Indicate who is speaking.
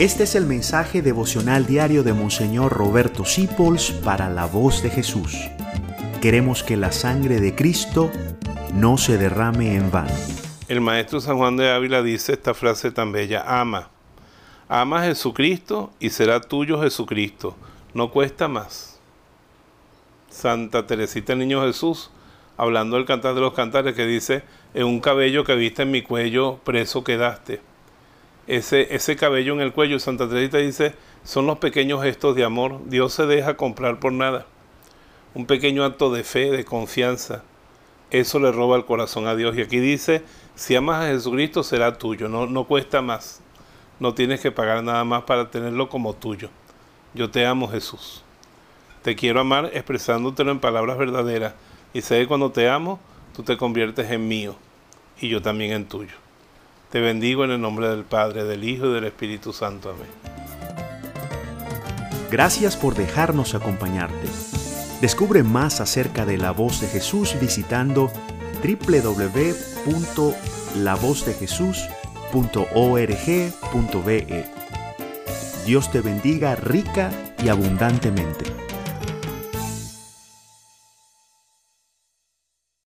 Speaker 1: Este es el mensaje devocional diario de Monseñor Roberto Sipols para la voz de Jesús. Queremos que la sangre de Cristo no se derrame en vano.
Speaker 2: El maestro San Juan de Ávila dice esta frase tan bella, ama. Ama a Jesucristo y será tuyo Jesucristo. No cuesta más. Santa Teresita el Niño Jesús, hablando del cantar de los cantares, que dice, en un cabello que viste en mi cuello, preso quedaste ese, ese cabello en el cuello. Santa Teresita dice, son los pequeños gestos de amor. Dios se deja comprar por nada. Un pequeño acto de fe, de confianza. Eso le roba el corazón a Dios. Y aquí dice, si amas a Jesucristo será tuyo, no, no cuesta más. No tienes que pagar nada más para tenerlo como tuyo. Yo te amo Jesús. Te quiero amar expresándotelo en palabras verdaderas. Y sé que cuando te amo, tú te conviertes en mío y yo también en tuyo. Te bendigo en el nombre del Padre, del Hijo y del Espíritu Santo. Amén.
Speaker 1: Gracias por dejarnos acompañarte. Descubre más acerca de la voz de Jesús visitando www.lavozdejesús.org.be. Dios te bendiga rica y abundantemente.